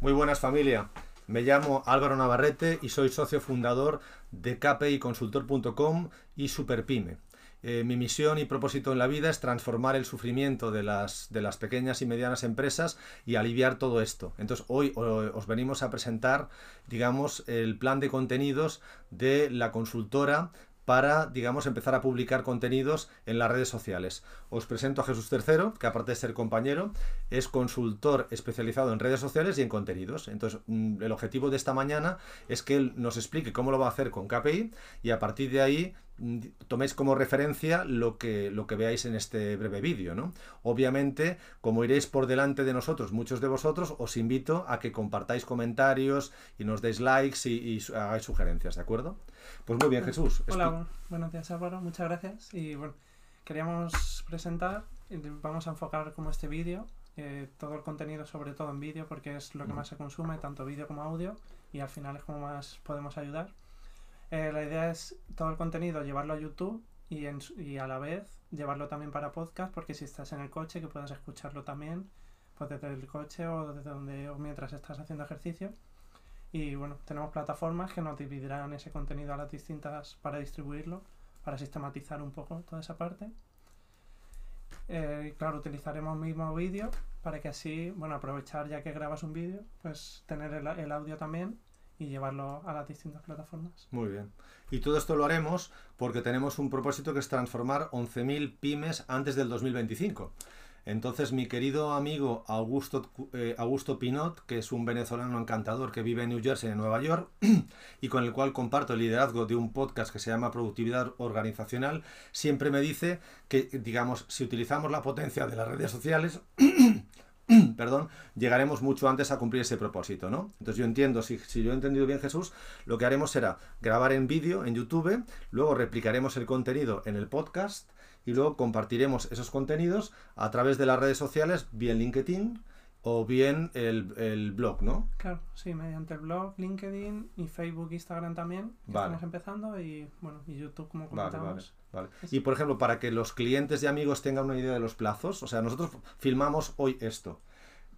Muy buenas familia. Me llamo Álvaro Navarrete y soy socio fundador de kpiconsultor.com y Superpyme. Eh, mi misión y propósito en la vida es transformar el sufrimiento de las, de las pequeñas y medianas empresas y aliviar todo esto. Entonces hoy os venimos a presentar, digamos, el plan de contenidos de la consultora para, digamos, empezar a publicar contenidos en las redes sociales. Os presento a Jesús III, que aparte de ser compañero, es consultor especializado en redes sociales y en contenidos. Entonces, mm, el objetivo de esta mañana es que él nos explique cómo lo va a hacer con KPI y a partir de ahí toméis como referencia lo que, lo que veáis en este breve vídeo. ¿no? Obviamente, como iréis por delante de nosotros, muchos de vosotros, os invito a que compartáis comentarios y nos deis likes y, y hagáis sugerencias, ¿de acuerdo? Pues muy bien, Jesús. Hola, buenos días Álvaro, muchas gracias. Y bueno, queríamos presentar, vamos a enfocar como este vídeo, eh, todo el contenido sobre todo en vídeo porque es lo que más se consume, tanto vídeo como audio, y al final es como más podemos ayudar. Eh, la idea es todo el contenido llevarlo a YouTube y, y, a la vez llevarlo también para podcast, porque si estás en el coche que puedas escucharlo también, pues desde el coche o desde donde o mientras estás haciendo ejercicio. Y bueno, tenemos plataformas que nos dividirán ese contenido a las distintas para distribuirlo, para sistematizar un poco toda esa parte. Eh, claro, utilizaremos mismo vídeo para que así, bueno, aprovechar ya que grabas un vídeo, pues tener el, el audio también y llevarlo a las distintas plataformas. Muy bien. Y todo esto lo haremos porque tenemos un propósito que es transformar 11.000 pymes antes del 2025. Entonces, mi querido amigo Augusto, eh, Augusto Pinot, que es un venezolano encantador que vive en New Jersey, en Nueva York, y con el cual comparto el liderazgo de un podcast que se llama Productividad Organizacional, siempre me dice que, digamos, si utilizamos la potencia de las redes sociales, perdón, llegaremos mucho antes a cumplir ese propósito, ¿no? Entonces yo entiendo, si, si, yo he entendido bien Jesús, lo que haremos será grabar en vídeo en YouTube, luego replicaremos el contenido en el podcast y luego compartiremos esos contenidos a través de las redes sociales, bien LinkedIn o bien el, blog, ¿no? Claro, sí, mediante el blog, LinkedIn y Facebook, Instagram también, estamos empezando y bueno, y YouTube como comentamos. Vale, vale, Y por ejemplo, para que los clientes y amigos tengan una idea de los plazos, o sea, nosotros filmamos hoy esto.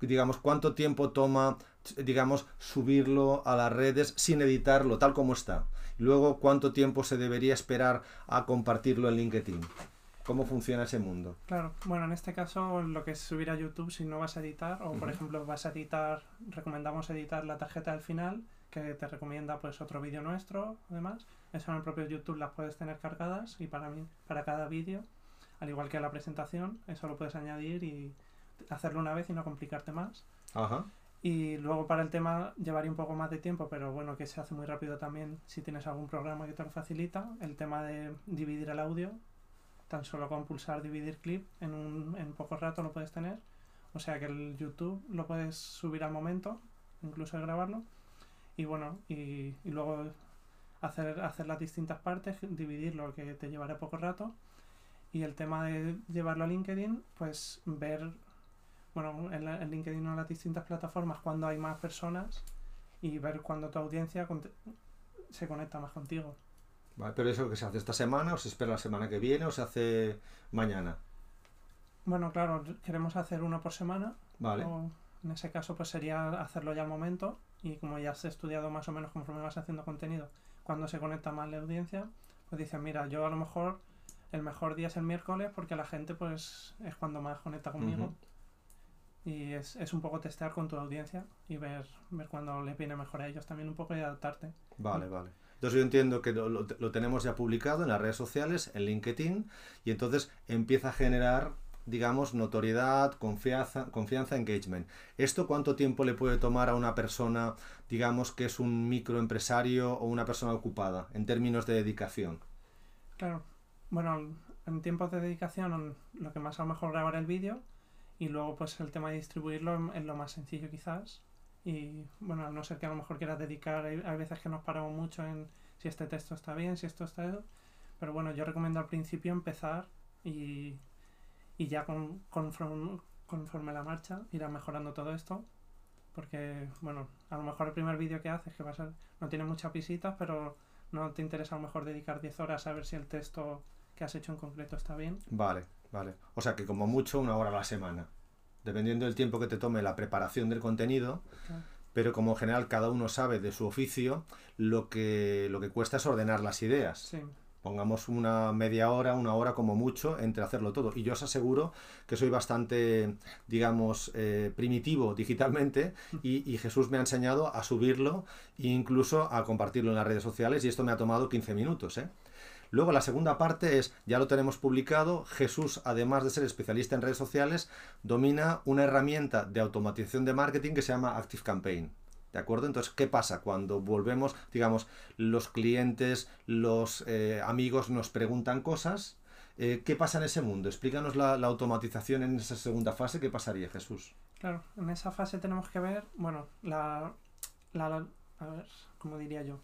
Digamos, ¿cuánto tiempo toma, digamos, subirlo a las redes sin editarlo, tal como está? Luego, ¿cuánto tiempo se debería esperar a compartirlo en LinkedIn? ¿Cómo funciona ese mundo? Claro, bueno, en este caso lo que es subir a YouTube si no vas a editar, o por ejemplo vas a editar, recomendamos editar la tarjeta del final, que te recomienda pues otro vídeo nuestro, además. Eso en el propio YouTube las puedes tener cargadas y para mí, para cada vídeo, al igual que la presentación, eso lo puedes añadir y hacerlo una vez y no complicarte más. Ajá. Y luego para el tema llevaría un poco más de tiempo, pero bueno, que se hace muy rápido también si tienes algún programa que te lo facilita. El tema de dividir el audio, tan solo con pulsar dividir clip en, un, en poco rato lo puedes tener. O sea que el YouTube lo puedes subir al momento, incluso grabarlo. Y bueno, y, y luego hacer, hacer las distintas partes, dividirlo, que te llevará poco rato. Y el tema de llevarlo a LinkedIn, pues ver, bueno, en, en LinkedIn o en las distintas plataformas cuando hay más personas y ver cuando tu audiencia se conecta más contigo. Pero eso que se hace esta semana o se espera la semana que viene o se hace mañana. Bueno, claro, queremos hacer uno por semana. Vale. en ese caso, pues sería hacerlo ya al momento. Y como ya has estudiado más o menos conforme vas haciendo contenido, cuando se conecta más la audiencia, pues dices, mira, yo a lo mejor el mejor día es el miércoles porque la gente pues es cuando más conecta conmigo. Y es, es, un poco testear con tu audiencia y ver, ver cuándo le viene mejor a ellos también un poco y adaptarte. Vale, vale. Entonces yo entiendo que lo, tenemos ya publicado en las redes sociales, en LinkedIn, y entonces empieza a generar digamos, notoriedad, confianza, confianza, engagement. ¿Esto cuánto tiempo le puede tomar a una persona, digamos, que es un microempresario o una persona ocupada, en términos de dedicación? Claro. Bueno, en tiempos de dedicación, lo que más a lo mejor grabar el vídeo y luego pues el tema de distribuirlo es lo más sencillo quizás. Y bueno, a no ser que a lo mejor quieras dedicar, hay, veces que nos paramos mucho en si este texto está bien, si esto está... Pero bueno, yo recomiendo al principio empezar y, y ya con, conforme, conforme la marcha irá mejorando todo esto. Porque, bueno, a lo mejor el primer vídeo que haces, que va a ser, no tiene muchas visitas, pero no te interesa a lo mejor dedicar 10 horas a ver si el texto que has hecho en concreto está bien. Vale, vale. O sea que como mucho una hora a la semana dependiendo del tiempo que te tome la preparación del contenido, pero como en general cada uno sabe de su oficio, lo que, lo que cuesta es ordenar las ideas. Sí. Pongamos una media hora, una hora como mucho entre hacerlo todo. Y yo os aseguro que soy bastante, digamos, eh, primitivo digitalmente y, y Jesús me ha enseñado a subirlo e incluso a compartirlo en las redes sociales y esto me ha tomado 15 minutos. ¿eh? Luego la segunda parte es, ya lo tenemos publicado, Jesús, además de ser especialista en redes sociales, domina una herramienta de automatización de marketing que se llama Active Campaign. ¿De acuerdo? Entonces, ¿qué pasa cuando volvemos, digamos, los clientes, los eh, amigos nos preguntan cosas? Eh, ¿Qué pasa en ese mundo? Explícanos la, automatización en esa segunda fase. ¿Qué pasaría, Jesús? Claro, en esa fase tenemos que ver, bueno, la, la, la a ver, ¿cómo diría yo?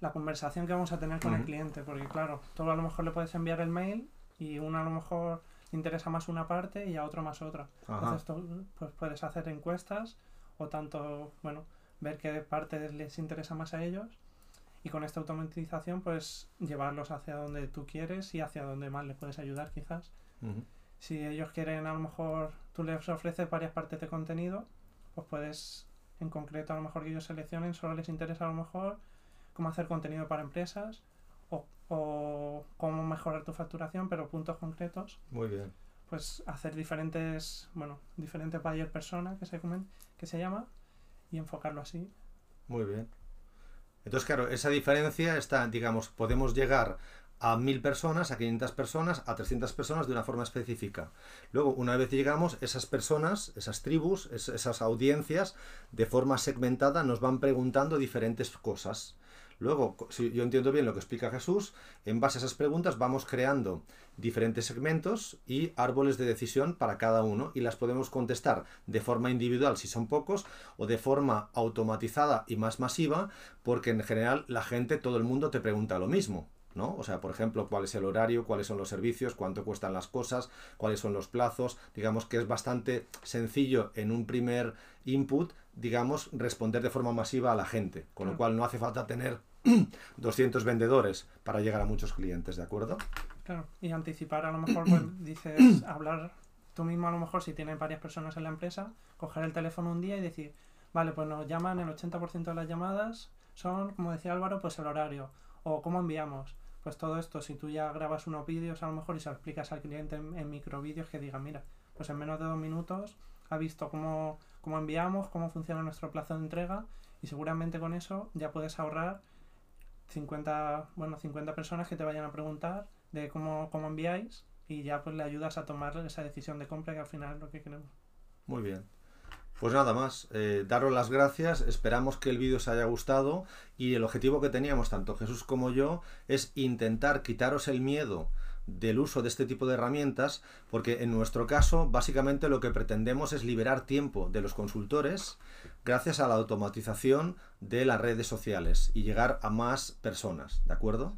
La conversación que vamos a tener con uh -huh. el cliente, porque claro, tú a lo mejor le puedes enviar el mail y uno a lo mejor le interesa más una parte y a otro más otra. Ajá. Entonces tú pues, puedes hacer encuestas o tanto, bueno, ver qué parte les interesa más a ellos y con esta automatización pues llevarlos hacia donde tú quieres y hacia donde más les puedes ayudar quizás. Uh -huh. Si ellos quieren a lo mejor tú les ofreces varias partes de contenido, pues puedes en concreto a lo mejor que ellos seleccionen, solo les interesa a lo mejor cómo hacer contenido para empresas o, o cómo mejorar tu facturación, pero puntos concretos. Muy bien. Pues hacer diferentes, bueno, diferentes buyer persona que se, que se llama y enfocarlo así. Muy bien. Entonces, claro, esa diferencia está, digamos, podemos llegar a mil personas, a 500 personas, a 300 personas de una forma específica. Luego, una vez llegamos, esas personas, esas tribus, esas audiencias, de forma segmentada nos van preguntando diferentes cosas. Luego, si yo entiendo bien lo que explica Jesús, en base a esas preguntas vamos creando diferentes segmentos y árboles de decisión para cada uno y las podemos contestar de forma individual si son pocos o de forma automatizada y más masiva porque en general la gente, todo el mundo te pregunta lo mismo. ¿no? O sea, por ejemplo, cuál es el horario, cuáles son los servicios, cuánto cuestan las cosas, cuáles son los plazos. Digamos que es bastante sencillo en un primer input, digamos, responder de forma masiva a la gente. Con lo cual no hace falta tener 200 vendedores para llegar a muchos clientes, ¿de acuerdo? Claro, y anticipar a lo mejor, pues dices, hablar tú mismo a lo mejor si tienes varias personas en la empresa, coger el teléfono un día y decir, vale, pues nos llaman el 80% de las llamadas, son, como decía Álvaro, pues el horario, o cómo enviamos. Pues todo esto, si tú ya grabas unos vídeos a lo mejor y se lo explicas al cliente en, en microvídeos que diga, mira, pues en menos de dos minutos ha visto cómo, cómo enviamos, cómo funciona nuestro plazo de entrega y seguramente con eso ya puedes ahorrar 50, bueno, 50 personas que te vayan a preguntar de cómo, cómo enviáis y ya pues le ayudas a tomar esa decisión de compra que al final es lo que queremos. Muy bien. Pues nada más, eh, daros las gracias, esperamos que el vídeo os haya gustado y el objetivo que teníamos tanto Jesús como yo es intentar quitaros el miedo del uso de este tipo de herramientas porque en nuestro caso básicamente lo que pretendemos es liberar tiempo de los consultores gracias a la automatización de las redes sociales y llegar a más personas, ¿de acuerdo?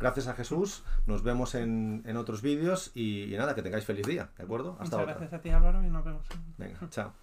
Gracias a Jesús, nos vemos en, en otros vídeos y, y, nada, que tengáis feliz día, ¿de acuerdo? Hasta Muchas otra. gracias a ti Álvaro y nos vemos. Venga, chao.